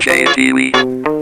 Dewey.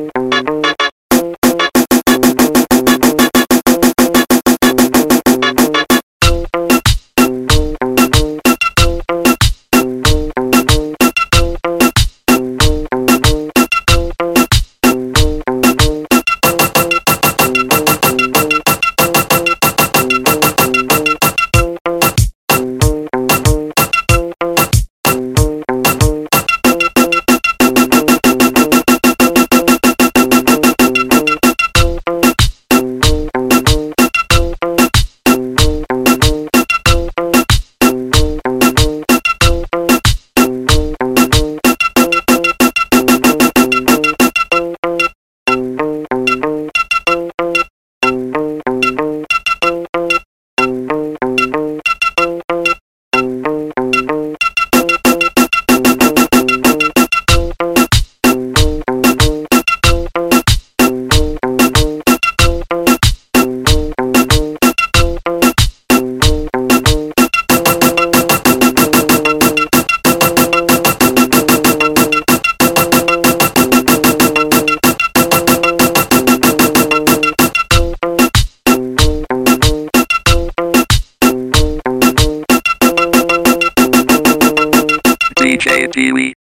DJ Pee Wee.